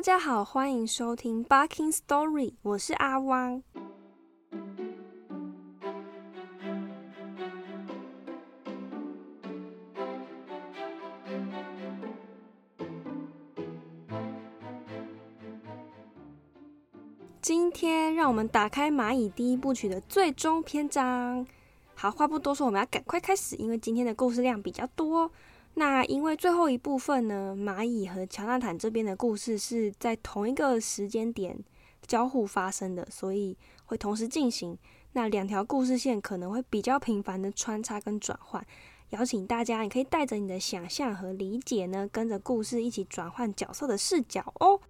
大家好，欢迎收听《Barking Story》，我是阿汪。今天让我们打开《蚂蚁第一部曲》的最终篇章。好，话不多说，我们要赶快开始，因为今天的故事量比较多。那因为最后一部分呢，蚂蚁和乔纳坦这边的故事是在同一个时间点交互发生的，所以会同时进行。那两条故事线可能会比较频繁的穿插跟转换。邀请大家，你可以带着你的想象和理解呢，跟着故事一起转换角色的视角哦。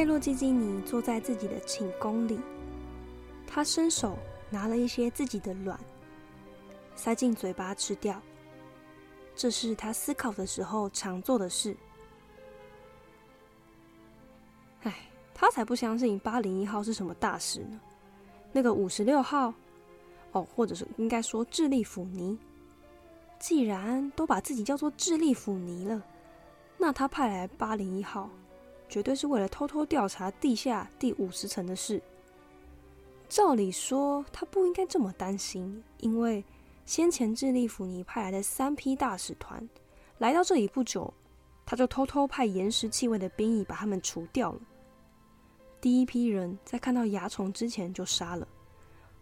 贝洛基基尼坐在自己的寝宫里，他伸手拿了一些自己的卵，塞进嘴巴吃掉。这是他思考的时候常做的事。唉，他才不相信八零一号是什么大事呢。那个五十六号，哦，或者是应该说智利腐尼，既然都把自己叫做智利腐尼了，那他派来八零一号。绝对是为了偷偷调查地下第五十层的事。照理说，他不应该这么担心，因为先前智利府尼派来的三批大使团来到这里不久，他就偷偷派岩石气味的兵役把他们除掉了。第一批人在看到蚜虫之前就杀了，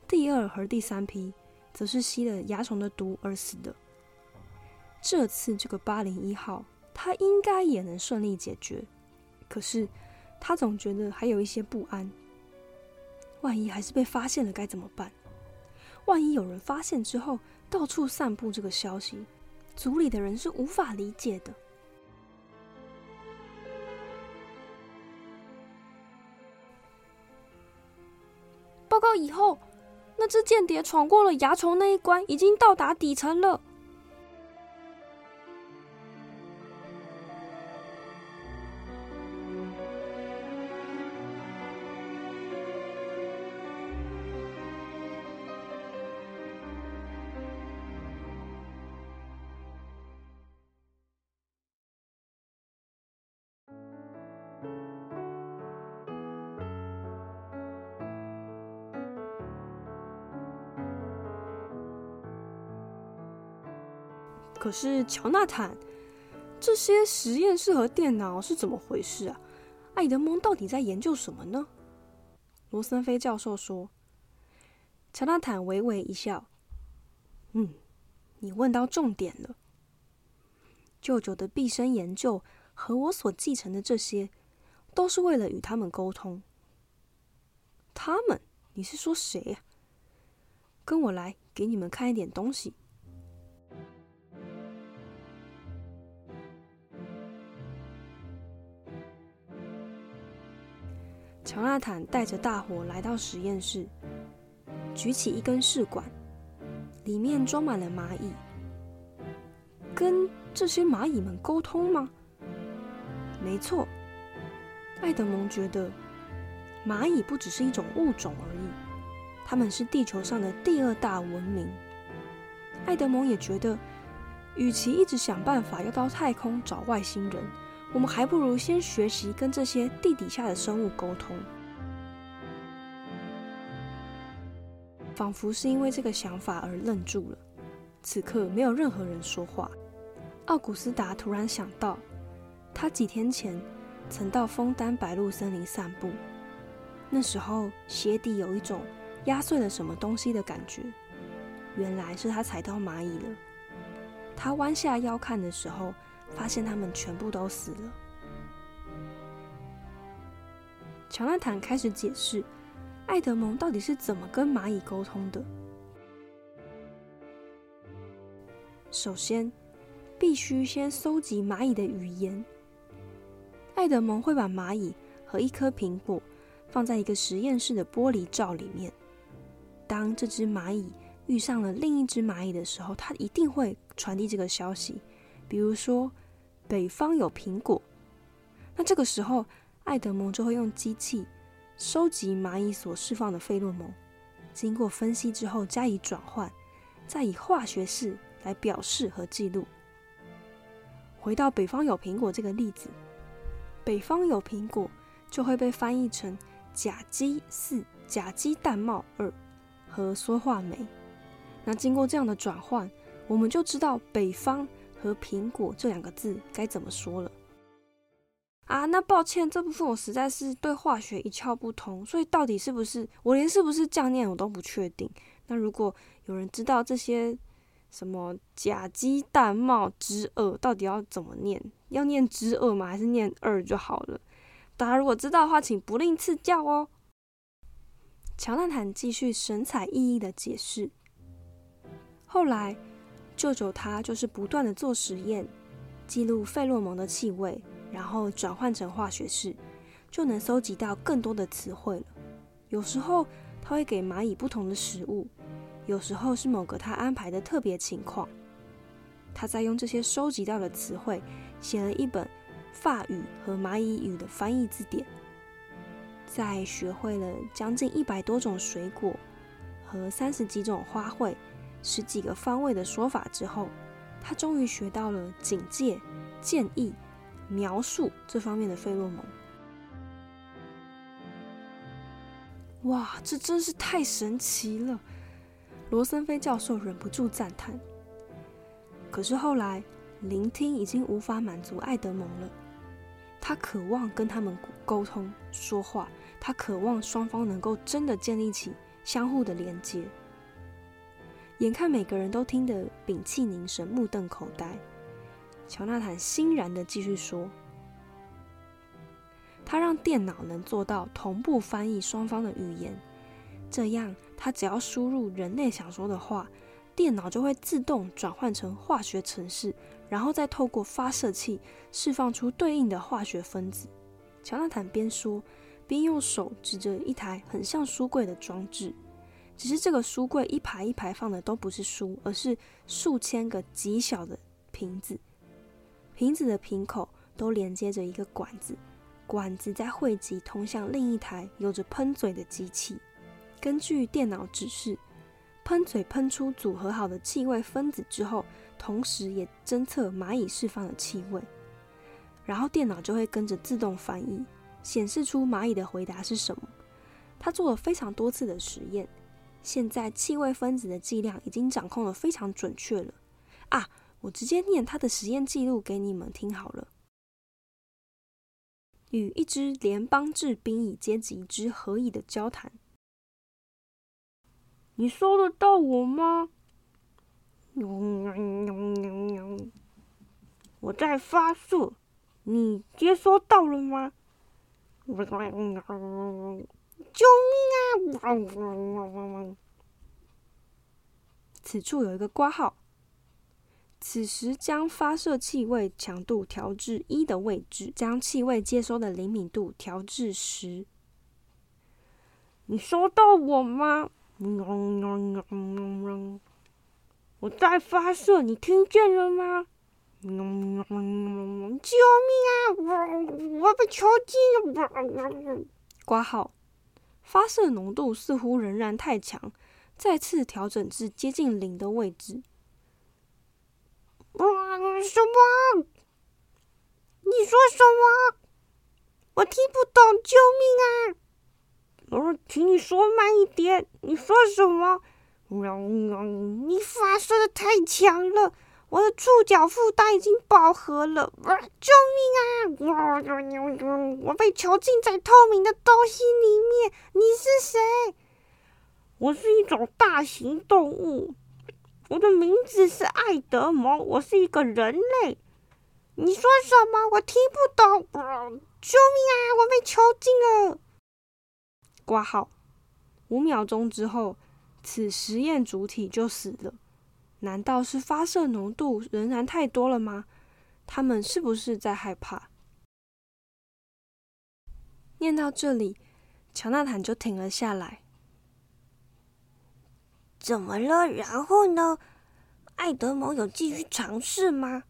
第二和第三批则是吸了蚜虫的毒而死的。这次这个八零一号，他应该也能顺利解决。可是，他总觉得还有一些不安。万一还是被发现了，该怎么办？万一有人发现之后，到处散布这个消息，组里的人是无法理解的。报告以后，那只间谍闯过了蚜虫那一关，已经到达底层了。可是乔纳坦，这些实验室和电脑是怎么回事啊？爱德蒙到底在研究什么呢？罗森菲教授说。乔纳坦微微一笑：“嗯，你问到重点了。舅舅的毕生研究和我所继承的这些，都是为了与他们沟通。他们？你是说谁呀？跟我来，给你们看一点东西。”乔纳坦带着大伙来到实验室，举起一根试管，里面装满了蚂蚁。跟这些蚂蚁们沟通吗？没错，爱德蒙觉得蚂蚁不只是一种物种而已，他们是地球上的第二大文明。爱德蒙也觉得，与其一直想办法要到太空找外星人。我们还不如先学习跟这些地底下的生物沟通。仿佛是因为这个想法而愣住了。此刻没有任何人说话。奥古斯达突然想到，他几天前曾到枫丹白露森林散步，那时候鞋底有一种压碎了什么东西的感觉，原来是他踩到蚂蚁了。他弯下腰看的时候。发现他们全部都死了。乔纳坦开始解释，爱德蒙到底是怎么跟蚂蚁沟通的。首先，必须先搜集蚂蚁的语言。爱德蒙会把蚂蚁和一颗苹果放在一个实验室的玻璃罩里面。当这只蚂蚁遇上了另一只蚂蚁的时候，它一定会传递这个消息。比如说，北方有苹果，那这个时候，爱德蒙就会用机器收集蚂蚁所释放的费洛蒙，经过分析之后加以转换，再以化学式来表示和记录。回到北方有苹果这个例子，北方有苹果就会被翻译成甲基四甲基氮茂二和缩化酶。那经过这样的转换，我们就知道北方和苹果这两个字该怎么说了。啊，那抱歉，这部分我实在是对化学一窍不通，所以到底是不是我连是不是这样念我都不确定。那如果有人知道这些什么甲基氮茂之二到底要怎么念，要念之二吗？还是念二就好了？大家如果知道的话，请不吝赐教哦。乔纳坦继续神采奕奕的解释。后来，舅舅他就是不断的做实验，记录费洛蒙的气味，然后转换成化学式，就能搜集到更多的词汇了。有时候他会给蚂蚁不同的食物，有时候是某个他安排的特别情况。他在用这些收集到的词汇，写了一本法语和蚂蚁语的翻译字典。在学会了将近一百多种水果和三十几种花卉。十几个方位的说法之后，他终于学到了警戒、建议、描述这方面的费洛蒙。哇，这真是太神奇了！罗森菲教授忍不住赞叹。可是后来，聆听已经无法满足爱德蒙了。他渴望跟他们沟通、说话，他渴望双方能够真的建立起相互的连接。眼看每个人都听得屏气凝神、目瞪口呆，乔纳坦欣然的继续说：“他让电脑能做到同步翻译双方的语言，这样他只要输入人类想说的话，电脑就会自动转换成化学程式，然后再透过发射器释放出对应的化学分子。”乔纳坦边说边用手指着一台很像书柜的装置。只是这个书柜一排一排放的都不是书，而是数千个极小的瓶子。瓶子的瓶口都连接着一个管子，管子在汇集通向另一台有着喷嘴的机器。根据电脑指示，喷嘴喷出组合好的气味分子之后，同时也侦测蚂蚁释放的气味，然后电脑就会跟着自动翻译，显示出蚂蚁的回答是什么。他做了非常多次的实验。现在气味分子的剂量已经掌控的非常准确了啊！我直接念他的实验记录给你们听好了。与一支联邦制兵蚁阶级之何以的交谈？你收得到我吗？我在发射，你接收到了吗？救命啊！此处有一个挂号。此时将发射气味强度调至一的位置，将气味接收的灵敏度调至十。你收到我吗？我在发射，你听见了吗？救命啊！我我被囚禁了！挂号。发射浓度似乎仍然太强，再次调整至接近零的位置。什么？你说什么？我听不懂！救命啊！我说请你说慢一点。你说什么？你发射的太强了。我的触角负担已经饱和了，救命啊！我被囚禁在透明的东西里面。你是谁？我是一种大型动物，我的名字是爱德蒙，我是一个人类。你说什么？我听不懂。救命啊！我被囚禁了。挂号。五秒钟之后，此实验主体就死了。难道是发射浓度仍然太多了吗？他们是不是在害怕？念到这里，乔纳坦就停了下来。怎么了？然后呢？艾德蒙有继续尝试吗？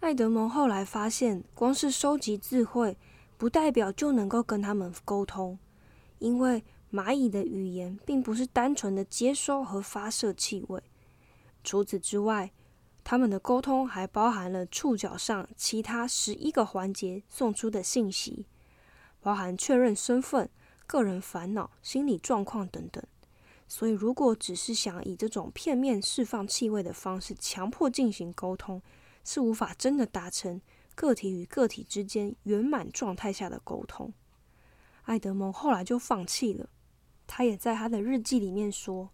艾德蒙后来发现，光是收集智慧，不代表就能够跟他们沟通，因为蚂蚁的语言并不是单纯的接收和发射气味。除此之外，他们的沟通还包含了触角上其他十一个环节送出的信息，包含确认身份、个人烦恼、心理状况等等。所以，如果只是想以这种片面释放气味的方式强迫进行沟通，是无法真的达成个体与个体之间圆满状态下的沟通。爱德蒙后来就放弃了。他也在他的日记里面说：“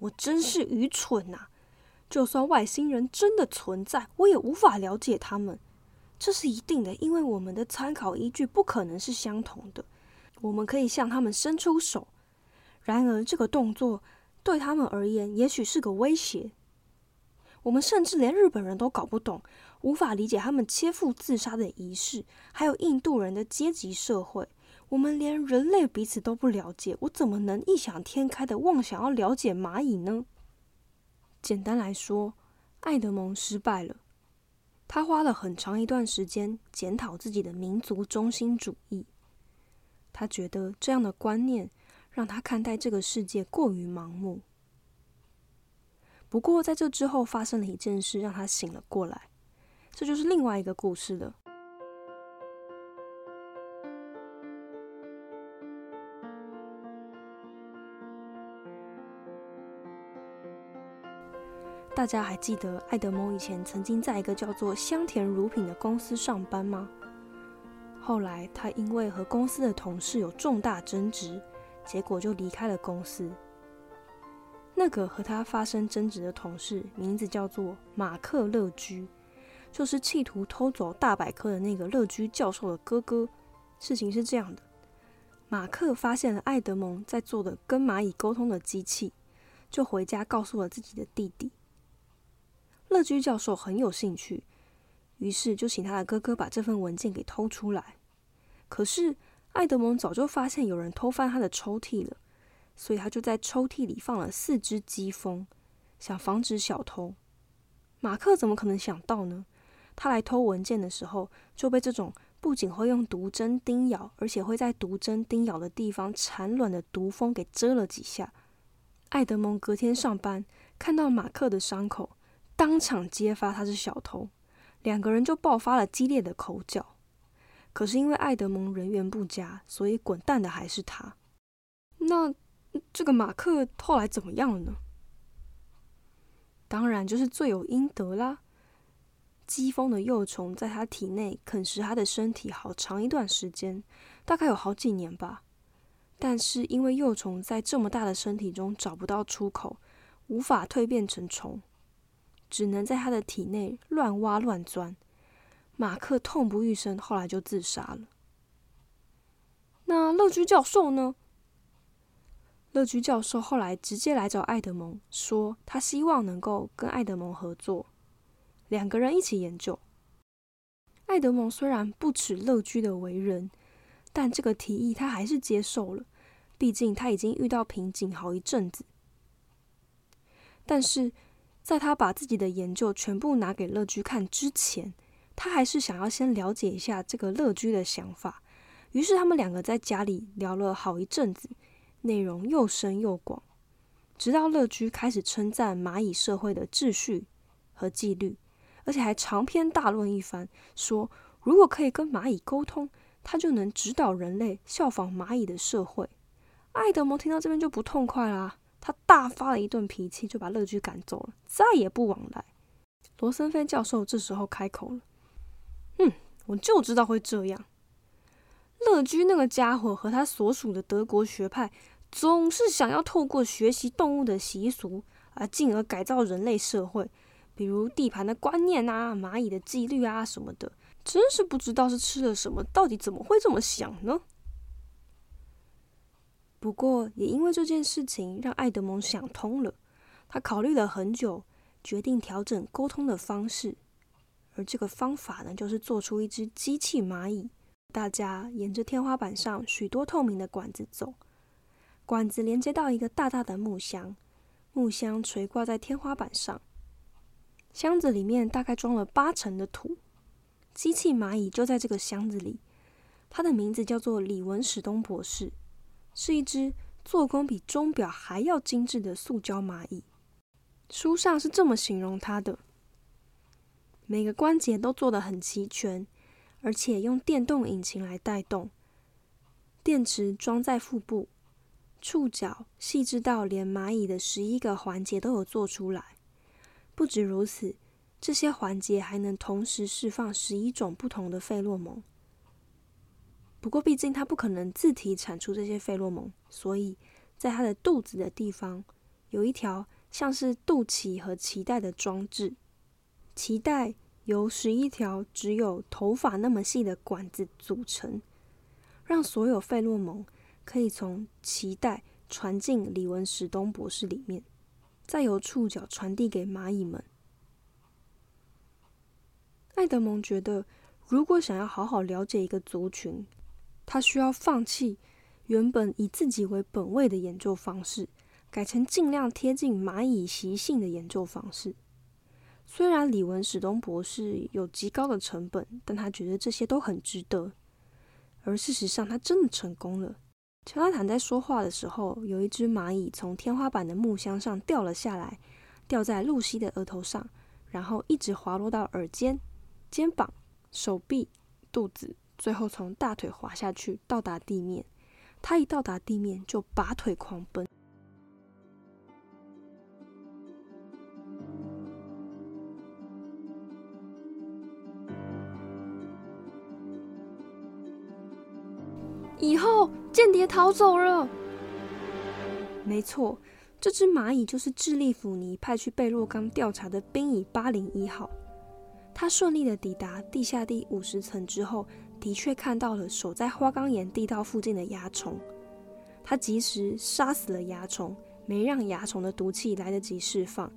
我真是愚蠢呐！就算外星人真的存在，我也无法了解他们。这是一定的，因为我们的参考依据不可能是相同的。我们可以向他们伸出手。”然而，这个动作对他们而言也许是个威胁。我们甚至连日本人都搞不懂，无法理解他们切腹自杀的仪式，还有印度人的阶级社会。我们连人类彼此都不了解，我怎么能异想天开的妄想要了解蚂蚁呢？简单来说，爱德蒙失败了。他花了很长一段时间检讨自己的民族中心主义。他觉得这样的观念。让他看待这个世界过于盲目。不过，在这之后发生了一件事，让他醒了过来。这就是另外一个故事了。大家还记得艾德蒙以前曾经在一个叫做香甜乳品的公司上班吗？后来，他因为和公司的同事有重大争执。结果就离开了公司。那个和他发生争执的同事，名字叫做马克乐居，就是企图偷走大百科的那个乐居教授的哥哥。事情是这样的：马克发现了艾德蒙在做的跟蚂蚁沟通的机器，就回家告诉了自己的弟弟。乐居教授很有兴趣，于是就请他的哥哥把这份文件给偷出来。可是。爱德蒙早就发现有人偷翻他的抽屉了，所以他就在抽屉里放了四只鸡蜂，想防止小偷。马克怎么可能想到呢？他来偷文件的时候，就被这种不仅会用毒针叮咬，而且会在毒针叮咬的地方产卵的毒蜂给蛰了几下。爱德蒙隔天上班，看到马克的伤口，当场揭发他是小偷，两个人就爆发了激烈的口角。可是因为艾德蒙人缘不佳，所以滚蛋的还是他。那这个马克后来怎么样了呢？当然就是罪有应得啦。疾风的幼虫在他体内啃食他的身体好长一段时间，大概有好几年吧。但是因为幼虫在这么大的身体中找不到出口，无法蜕变成虫，只能在他的体内乱挖乱钻。马克痛不欲生，后来就自杀了。那乐居教授呢？乐居教授后来直接来找爱德蒙，说他希望能够跟爱德蒙合作，两个人一起研究。爱德蒙虽然不耻乐居的为人，但这个提议他还是接受了，毕竟他已经遇到瓶颈好一阵子。但是在他把自己的研究全部拿给乐居看之前，他还是想要先了解一下这个乐居的想法，于是他们两个在家里聊了好一阵子，内容又深又广，直到乐居开始称赞蚂蚁社会的秩序和纪律，而且还长篇大论一番，说如果可以跟蚂蚁沟通，他就能指导人类效仿蚂蚁的社会。爱德蒙听到这边就不痛快啦，他大发了一顿脾气，就把乐居赶走了，再也不往来。罗森菲教授这时候开口了。嗯，我就知道会这样。乐居那个家伙和他所属的德国学派，总是想要透过学习动物的习俗，而进而改造人类社会，比如地盘的观念啊、蚂蚁的纪律啊什么的。真是不知道是吃了什么，到底怎么会这么想呢？不过，也因为这件事情，让爱德蒙想通了。他考虑了很久，决定调整沟通的方式。而这个方法呢，就是做出一只机器蚂蚁。大家沿着天花板上许多透明的管子走，管子连接到一个大大的木箱，木箱垂挂在天花板上。箱子里面大概装了八成的土，机器蚂蚁就在这个箱子里。它的名字叫做李文史东博士，是一只做工比钟表还要精致的塑胶蚂蚁。书上是这么形容它的：每个关节都做得很齐全，而且用电动引擎来带动，电池装在腹部，触角细致到连蚂蚁的十一个环节都有做出来。不止如此，这些环节还能同时释放十一种不同的费洛蒙。不过，毕竟它不可能自体产出这些费洛蒙，所以在它的肚子的地方有一条。像是肚脐和脐带的装置，脐带由十一条只有头发那么细的管子组成，让所有费洛蒙可以从脐带传进李文史东博士里面，再由触角传递给蚂蚁们。爱德蒙觉得，如果想要好好了解一个族群，他需要放弃原本以自己为本位的演奏方式。改成尽量贴近蚂蚁习性的演奏方式。虽然李文史东博士有极高的成本，但他觉得这些都很值得。而事实上，他真的成功了。乔纳坦在说话的时候，有一只蚂蚁从天花板的木箱上掉了下来，掉在露西的额头上，然后一直滑落到耳尖、肩膀、手臂、肚子，最后从大腿滑下去，到达地面。他一到达地面，就拔腿狂奔。以后间谍逃走了。没错，这只蚂蚁就是智利府尼派去贝洛冈调查的兵蚁八零一号。它顺利的抵达地下第五十层之后，的确看到了守在花岗岩地道附近的蚜虫。他及时杀死了蚜虫，没让蚜虫的毒气来得及释放，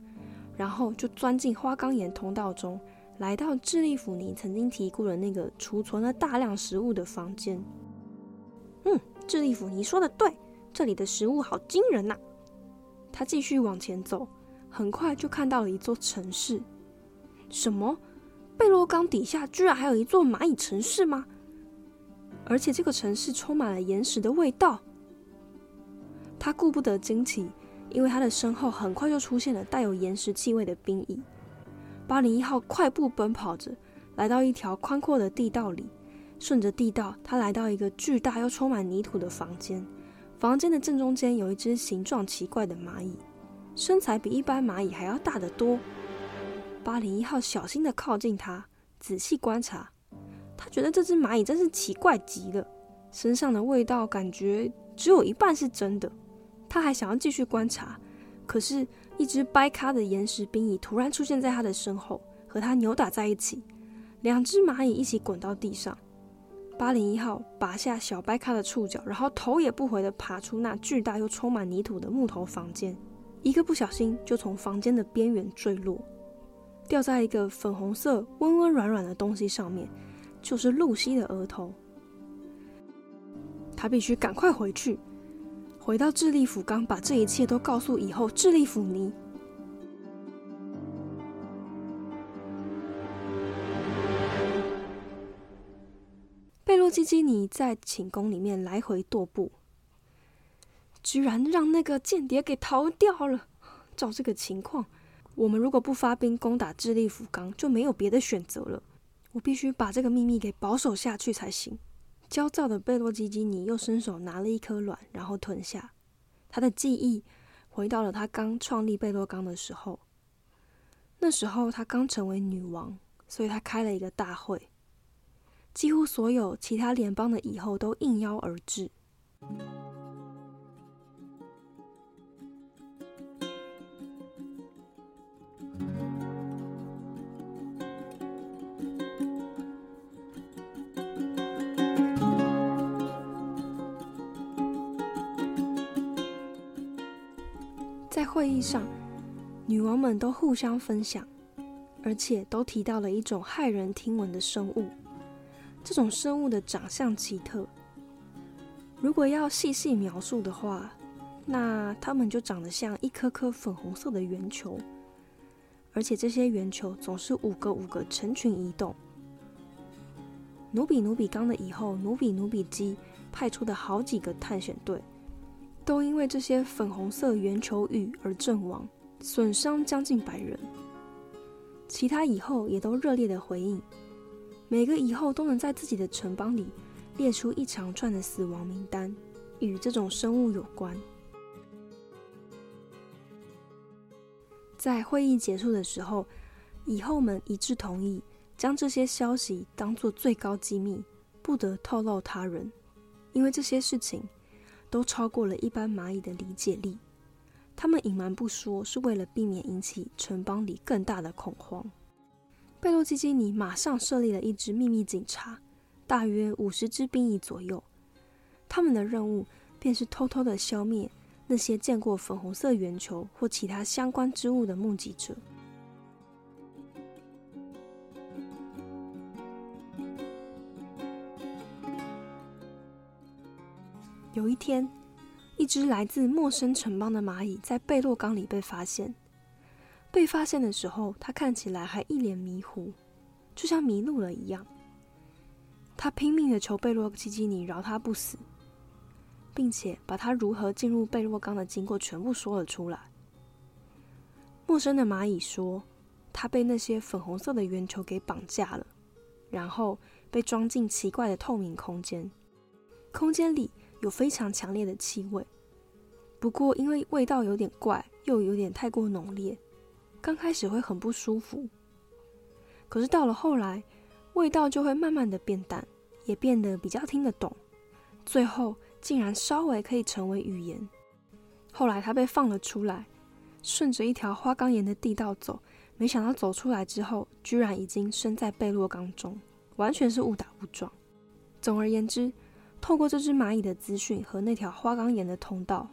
然后就钻进花岗岩通道中，来到智利府尼曾经提过的那个储存了大量食物的房间。嗯，智利府，尼说的对，这里的食物好惊人呐！他继续往前走，很快就看到了一座城市。什么？贝洛冈底下居然还有一座蚂蚁城市吗？而且这个城市充满了岩石的味道。他顾不得惊奇，因为他的身后很快就出现了带有岩石气味的兵蚁。八零一号快步奔跑着，来到一条宽阔的地道里。顺着地道，他来到一个巨大又充满泥土的房间。房间的正中间有一只形状奇怪的蚂蚁，身材比一般蚂蚁还要大得多。八零一号小心地靠近它，仔细观察。他觉得这只蚂蚁真是奇怪极了，身上的味道感觉只有一半是真的。他还想要继续观察，可是，一只掰咖的岩石兵蚁突然出现在他的身后，和他扭打在一起。两只蚂蚁一起滚到地上。八零一号拔下小白咖的触角，然后头也不回地爬出那巨大又充满泥土的木头房间，一个不小心就从房间的边缘坠落，掉在一个粉红色温温软软的东西上面，就是露西的额头。他必须赶快回去，回到智利府冈，把这一切都告诉以后智利府尼。贝洛基基尼在寝宫里面来回踱步，居然让那个间谍给逃掉了。照这个情况，我们如果不发兵攻打智利福冈，就没有别的选择了。我必须把这个秘密给保守下去才行。焦躁的贝洛基基尼又伸手拿了一颗卵，然后吞下。他的记忆回到了他刚创立贝洛冈的时候。那时候他刚成为女王，所以他开了一个大会。几乎所有其他联邦的蚁后都应邀而至。在会议上，女王们都互相分享，而且都提到了一种骇人听闻的生物。这种生物的长相奇特，如果要细细描述的话，那它们就长得像一颗颗粉红色的圆球，而且这些圆球总是五个五个成群移动。努比努比刚的以后，努比努比基派出的好几个探险队，都因为这些粉红色圆球雨而阵亡，损伤将近百人。其他蚁后也都热烈的回应，每个蚁后都能在自己的城邦里列出一长串的死亡名单，与这种生物有关。在会议结束的时候，蚁后们一致同意将这些消息当作最高机密，不得透露他人，因为这些事情都超过了一般蚂蚁的理解力。他们隐瞒不说，是为了避免引起城邦里更大的恐慌。贝洛基基尼马上设立了一支秘密警察，大约五十支兵役左右。他们的任务便是偷偷的消灭那些见过粉红色圆球或其他相关之物的目击者。有一天。一只来自陌生城邦的蚂蚁在贝洛冈里被发现。被发现的时候，它看起来还一脸迷糊，就像迷路了一样。他拼命的求贝洛基基尼饶他不死，并且把他如何进入贝洛冈的经过全部说了出来。陌生的蚂蚁说，他被那些粉红色的圆球给绑架了，然后被装进奇怪的透明空间，空间里。有非常强烈的气味，不过因为味道有点怪，又有点太过浓烈，刚开始会很不舒服。可是到了后来，味道就会慢慢的变淡，也变得比较听得懂，最后竟然稍微可以成为语言。后来他被放了出来，顺着一条花岗岩的地道走，没想到走出来之后，居然已经身在贝洛冈中，完全是误打误撞。总而言之。透过这只蚂蚁的资讯和那条花岗岩的通道，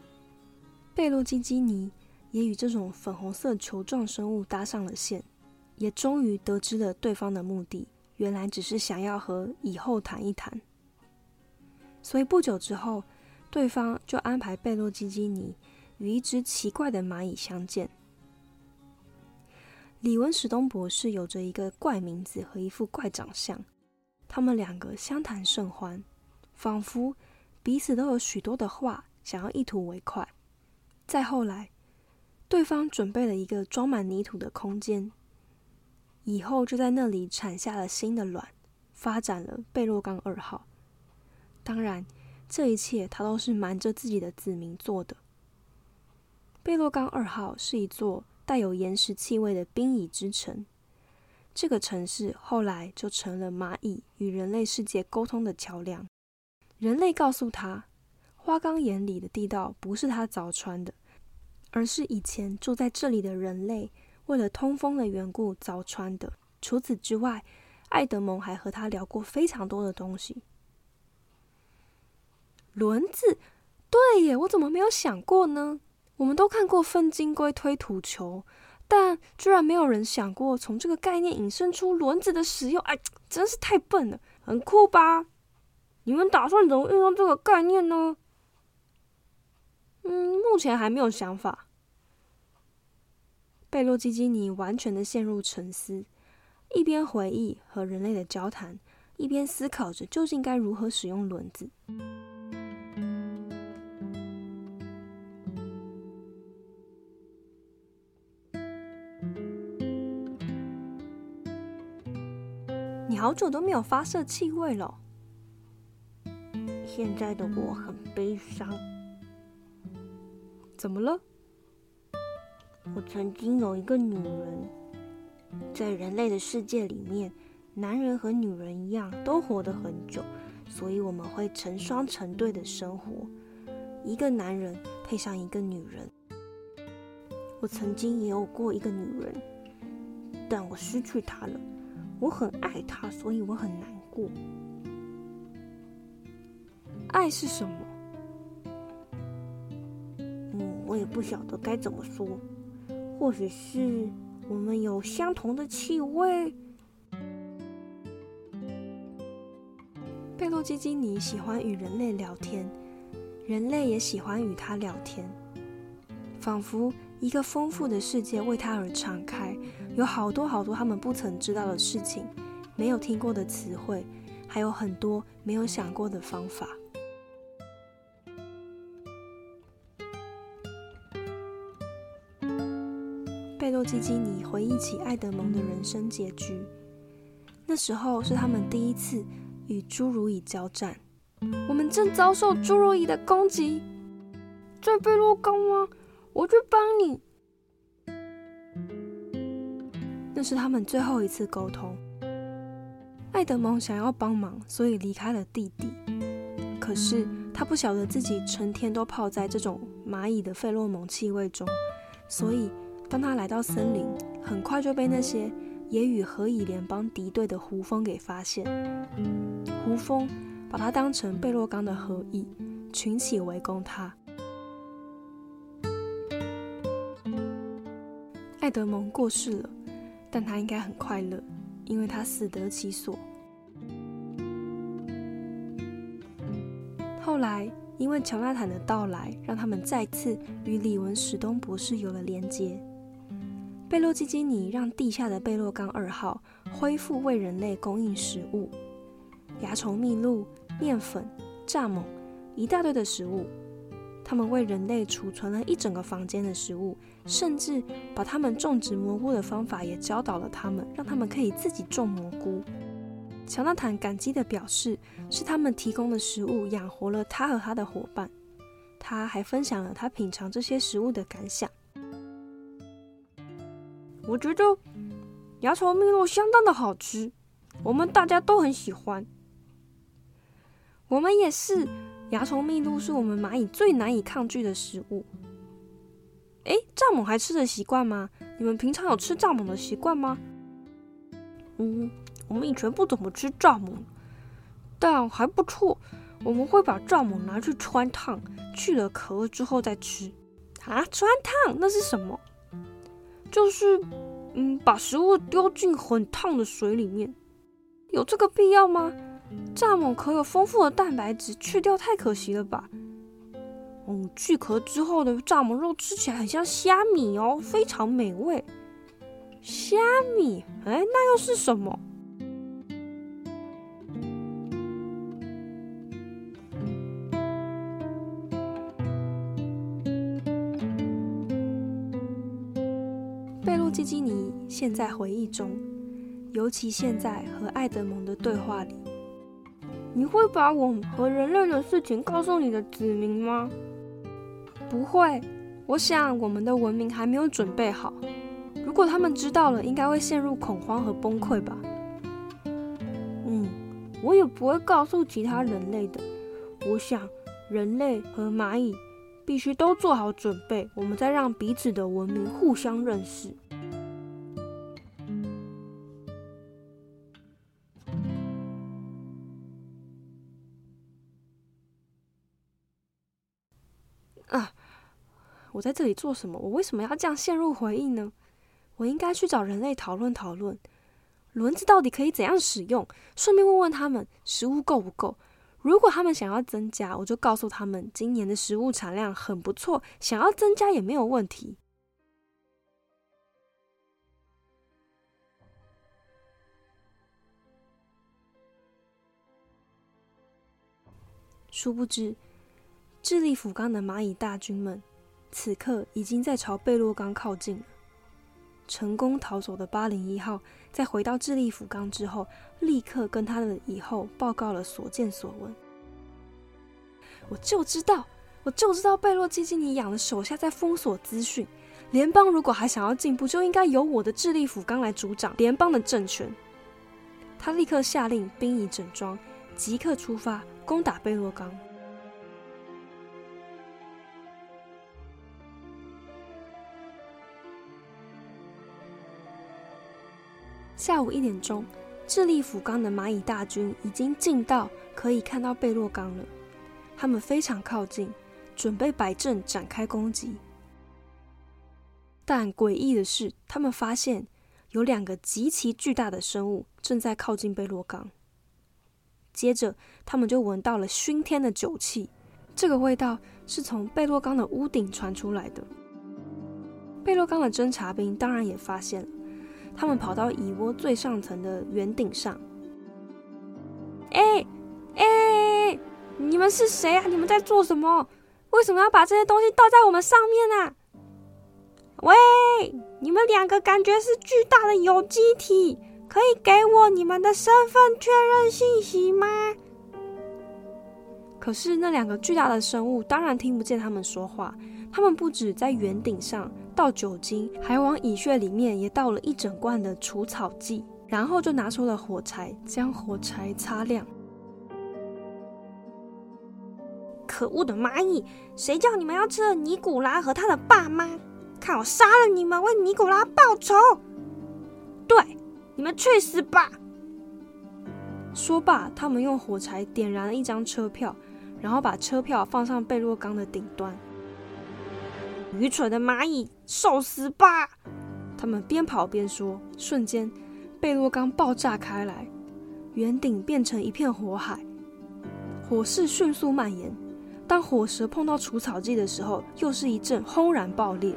贝洛基基尼也与这种粉红色球状生物搭上了线，也终于得知了对方的目的，原来只是想要和蚁后谈一谈。所以不久之后，对方就安排贝洛基基尼与一只奇怪的蚂蚁相见。李文史东博士有着一个怪名字和一副怪长相，他们两个相谈甚欢。仿佛彼此都有许多的话想要一吐为快。再后来，对方准备了一个装满泥土的空间，以后就在那里产下了新的卵，发展了贝洛冈二号。当然，这一切他都是瞒着自己的子民做的。贝洛冈二号是一座带有岩石气味的冰蚁之城，这个城市后来就成了蚂蚁与人类世界沟通的桥梁。人类告诉他，花岗岩里的地道不是他凿穿的，而是以前住在这里的人类为了通风的缘故凿穿的。除此之外，爱德蒙还和他聊过非常多的东西。轮子，对耶，我怎么没有想过呢？我们都看过分金龟推土球，但居然没有人想过从这个概念引申出轮子的使用。哎，真是太笨了，很酷吧？你们打算怎么运用这个概念呢？嗯，目前还没有想法。贝洛基基尼完全的陷入沉思，一边回忆和人类的交谈，一边思考着究竟该如何使用轮子。你好久都没有发射气味了。现在的我很悲伤，怎么了？我曾经有一个女人，在人类的世界里面，男人和女人一样都活得很久，所以我们会成双成对的生活，一个男人配上一个女人。我曾经也有过一个女人，但我失去她了。我很爱她，所以我很难过。爱是什么？嗯，我也不晓得该怎么说。或许是我们有相同的气味。贝洛基基尼喜欢与人类聊天，人类也喜欢与他聊天。仿佛一个丰富的世界为他而敞开，有好多好多他们不曾知道的事情，没有听过的词汇，还有很多没有想过的方法。洛基基尼回忆起爱德蒙的人生结局，那时候是他们第一次与侏儒蚁交战。我们正遭受侏儒蚁的攻击，在贝洛冈吗？我去帮你。那是他们最后一次沟通。爱德蒙想要帮忙，所以离开了弟弟。可是他不晓得自己成天都泡在这种蚂蚁的费洛蒙气味中，所以当他来到森林，很快就被那些也与何以联邦敌对的胡蜂给发现。胡蜂。把他当成贝洛冈的合意，群起围攻他。艾德蒙过世了，但他应该很快乐，因为他死得其所。后来，因为乔纳坦的到来，让他们再次与李文史东博士有了连接。贝洛基基尼让地下的贝洛冈二号恢复为人类供应食物，蚜虫蜜露。面粉、蚱蜢，一大堆的食物。他们为人类储存了一整个房间的食物，甚至把他们种植蘑菇的方法也教导了他们，让他们可以自己种蘑菇。乔纳坦感激地表示，是他们提供的食物养活了他和他的伙伴。他还分享了他品尝这些食物的感想。我觉得芽虫蜜露相当的好吃，我们大家都很喜欢。我们也是，蚜虫蜜露是我们蚂蚁最难以抗拒的食物。哎，蚱蜢还吃的习惯吗？你们平常有吃蚱蜢的习惯吗？嗯，我们以前不怎么吃蚱蜢，但还不错。我们会把蚱蜢拿去穿烫，去了壳之后再吃。啊，穿烫那是什么？就是，嗯，把食物丢进很烫的水里面，有这个必要吗？蚱蜢壳有丰富的蛋白质，去掉太可惜了吧？嗯，去壳之后的蚱蜢肉吃起来很像虾米哦，非常美味。虾米？哎，那又是什么？贝洛基基尼现在回忆中，尤其现在和爱德蒙的对话里。你会把我和人类的事情告诉你的子民吗？不会，我想我们的文明还没有准备好。如果他们知道了，应该会陷入恐慌和崩溃吧。嗯，我也不会告诉其他人类的。我想，人类和蚂蚁必须都做好准备，我们再让彼此的文明互相认识。啊我在这里做什么？我为什么要这样陷入回忆呢？我应该去找人类讨论讨论，轮子到底可以怎样使用？顺便问问他们食物够不够。如果他们想要增加，我就告诉他们今年的食物产量很不错，想要增加也没有问题。殊不知，智利福冈的蚂蚁大军们。此刻已经在朝贝洛冈靠近了。成功逃走的八零一号，在回到智利福冈之后，立刻跟他的以后报告了所见所闻。我就知道，我就知道贝洛基基尼养的手下在封锁资讯。联邦如果还想要进步，就应该由我的智利福冈来主掌联邦的政权。他立刻下令兵役整装，即刻出发攻打贝洛冈。下午一点钟，智利福冈的蚂蚁大军已经近到可以看到贝洛冈了。他们非常靠近，准备摆阵展开攻击。但诡异的是，他们发现有两个极其巨大的生物正在靠近贝洛冈。接着，他们就闻到了熏天的酒气，这个味道是从贝洛冈的屋顶传出来的。贝洛冈的侦察兵当然也发现了，他们跑到蚁窝最上层的圆顶上。哎哎，你们是谁啊？你们在做什么？为什么要把这些东西倒在我们上面啊？喂，你们两个感觉是巨大的有机体，可以给我你们的身份确认信息吗？可是那两个巨大的生物当然听不见他们说话。他们不止在圆顶上倒酒精，还往蚁穴里面也倒了一整罐的除草剂，然后就拿出了火柴，将火柴擦亮。可恶的蚂蚁！谁叫你们要吃了尼古拉和他的爸妈？看我杀了你们，为尼古拉报仇！对，你们去死吧！说罢，他们用火柴点燃了一张车票，然后把车票放上贝洛冈的顶端。愚蠢的蚂蚁，受死吧！他们边跑边说。瞬间，贝洛刚爆炸开来，圆顶变成一片火海，火势迅速蔓延。当火舌碰到除草剂的时候，又是一阵轰然爆裂。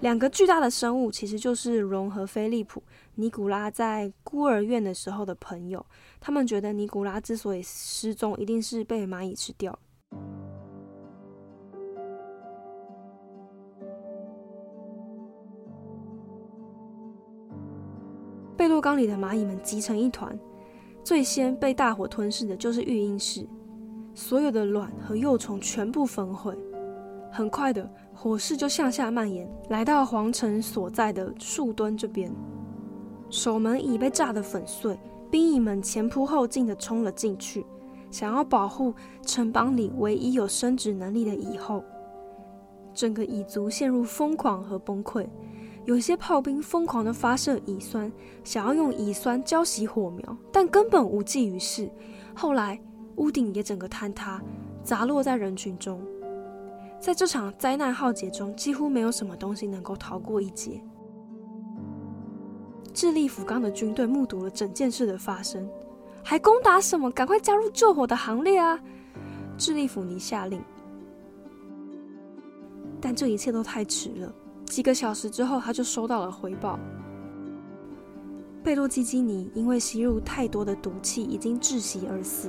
两个巨大的生物其实就是荣和菲利普、尼古拉在孤儿院的时候的朋友。他们觉得尼古拉之所以失踪，一定是被蚂蚁吃掉。贝洛冈里的蚂蚁们集成一团，最先被大火吞噬的就是育婴室。所有的卵和幼虫全部焚毁，很快的火势就向下蔓延，来到皇城所在的树墩这边。守门已被炸得粉碎，兵蚁们前仆后继地冲了进去，想要保护城邦里唯一有生殖能力的蚁后。整个蚁族陷入疯狂和崩溃，有些炮兵疯狂地发射乙酸，想要用乙酸浇熄火苗，但根本无济于事。后来。屋顶也整个坍塌，砸落在人群中。在这场灾难浩劫中，几乎没有什么东西能够逃过一劫。智利福冈的军队目睹了整件事的发生，还攻打什么？赶快加入救火的行列啊！智利府尼下令。但这一切都太迟了。几个小时之后，他就收到了回报：贝洛基基尼因为吸入太多的毒气，已经窒息而死。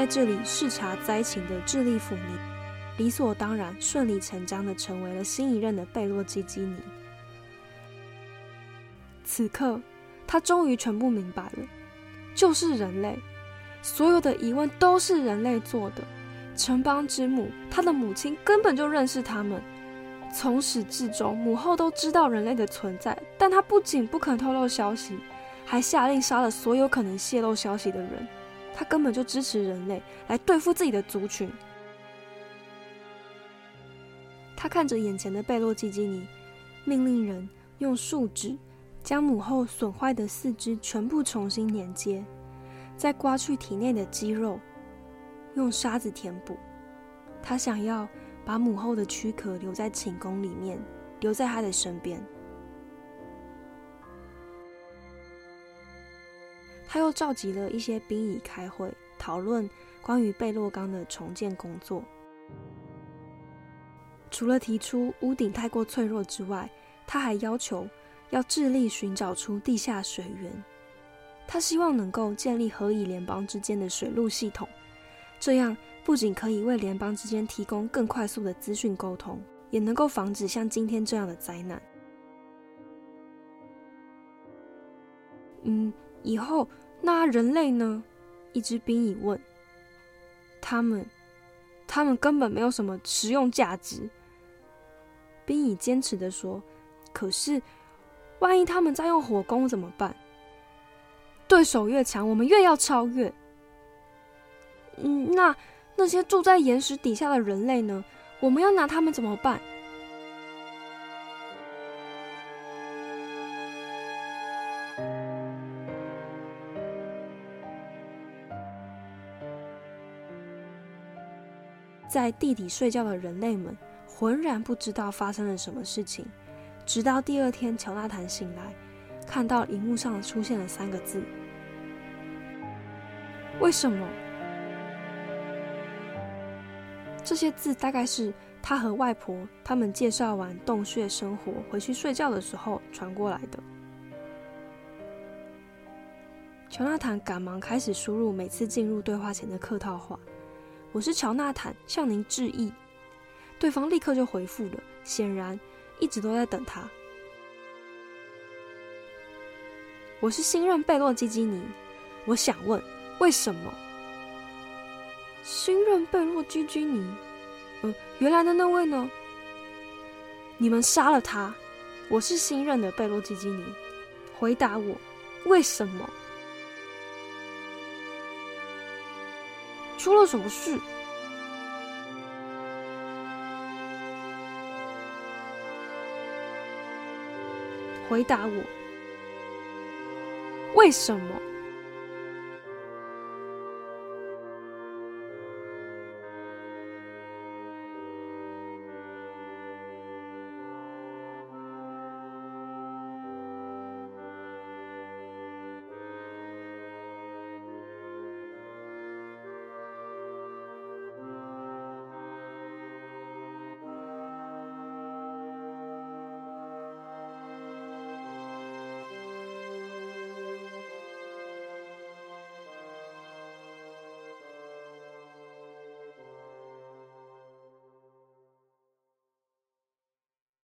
在这里视察灾情的智利府尼，理所当然、顺理成章的成为了新一任的贝洛基基尼。此刻，他终于全部明白了，就是人类，所有的疑问都是人类做的。城邦之母，他的母亲根本就认识他们，从始至终，母后都知道人类的存在，但他不仅不肯透露消息，还下令杀了所有可能泄露消息的人。他根本就支持人类来对付自己的族群。他看着眼前的贝洛基基尼，命令人用树脂将母后损坏的四肢全部重新连接，再刮去体内的肌肉，用沙子填补。他想要把母后的躯壳留在寝宫里面，留在他的身边。他又召集了一些兵蚁开会，讨论关于贝洛冈的重建工作。除了提出屋顶太过脆弱之外，他还要求要致力寻找出地下水源。他希望能够建立和以联邦之间的水路系统，这样不仅可以为联邦之间提供更快速的资讯沟通，也能够防止像今天这样的灾难。嗯。以后那人类呢？一只兵蚁问。他们，他们根本没有什么实用价值。兵蚁坚持的说：“可是，万一他们在用火攻怎么办？对手越强，我们越要超越。嗯，那那些住在岩石底下的人类呢？我们要拿他们怎么办？”在地底睡觉的人类们浑然不知道发生了什么事情，直到第二天，乔纳坦醒来，看到荧幕上出现了三个字：“为什么？”这些字大概是他和外婆他们介绍完洞穴生活回去睡觉的时候传过来的。乔纳坦赶忙开始输入每次进入对话前的客套话：“我是乔纳坦，向您致意。”对方立刻就回复了，显然一直都在等他。我是新任贝洛基基尼，我想问，为什么？新任贝洛基基尼，嗯，原来的那位呢？你们杀了他。我是新任的贝洛基基尼，回答我，为什么？出了什么事？回答我，为什么？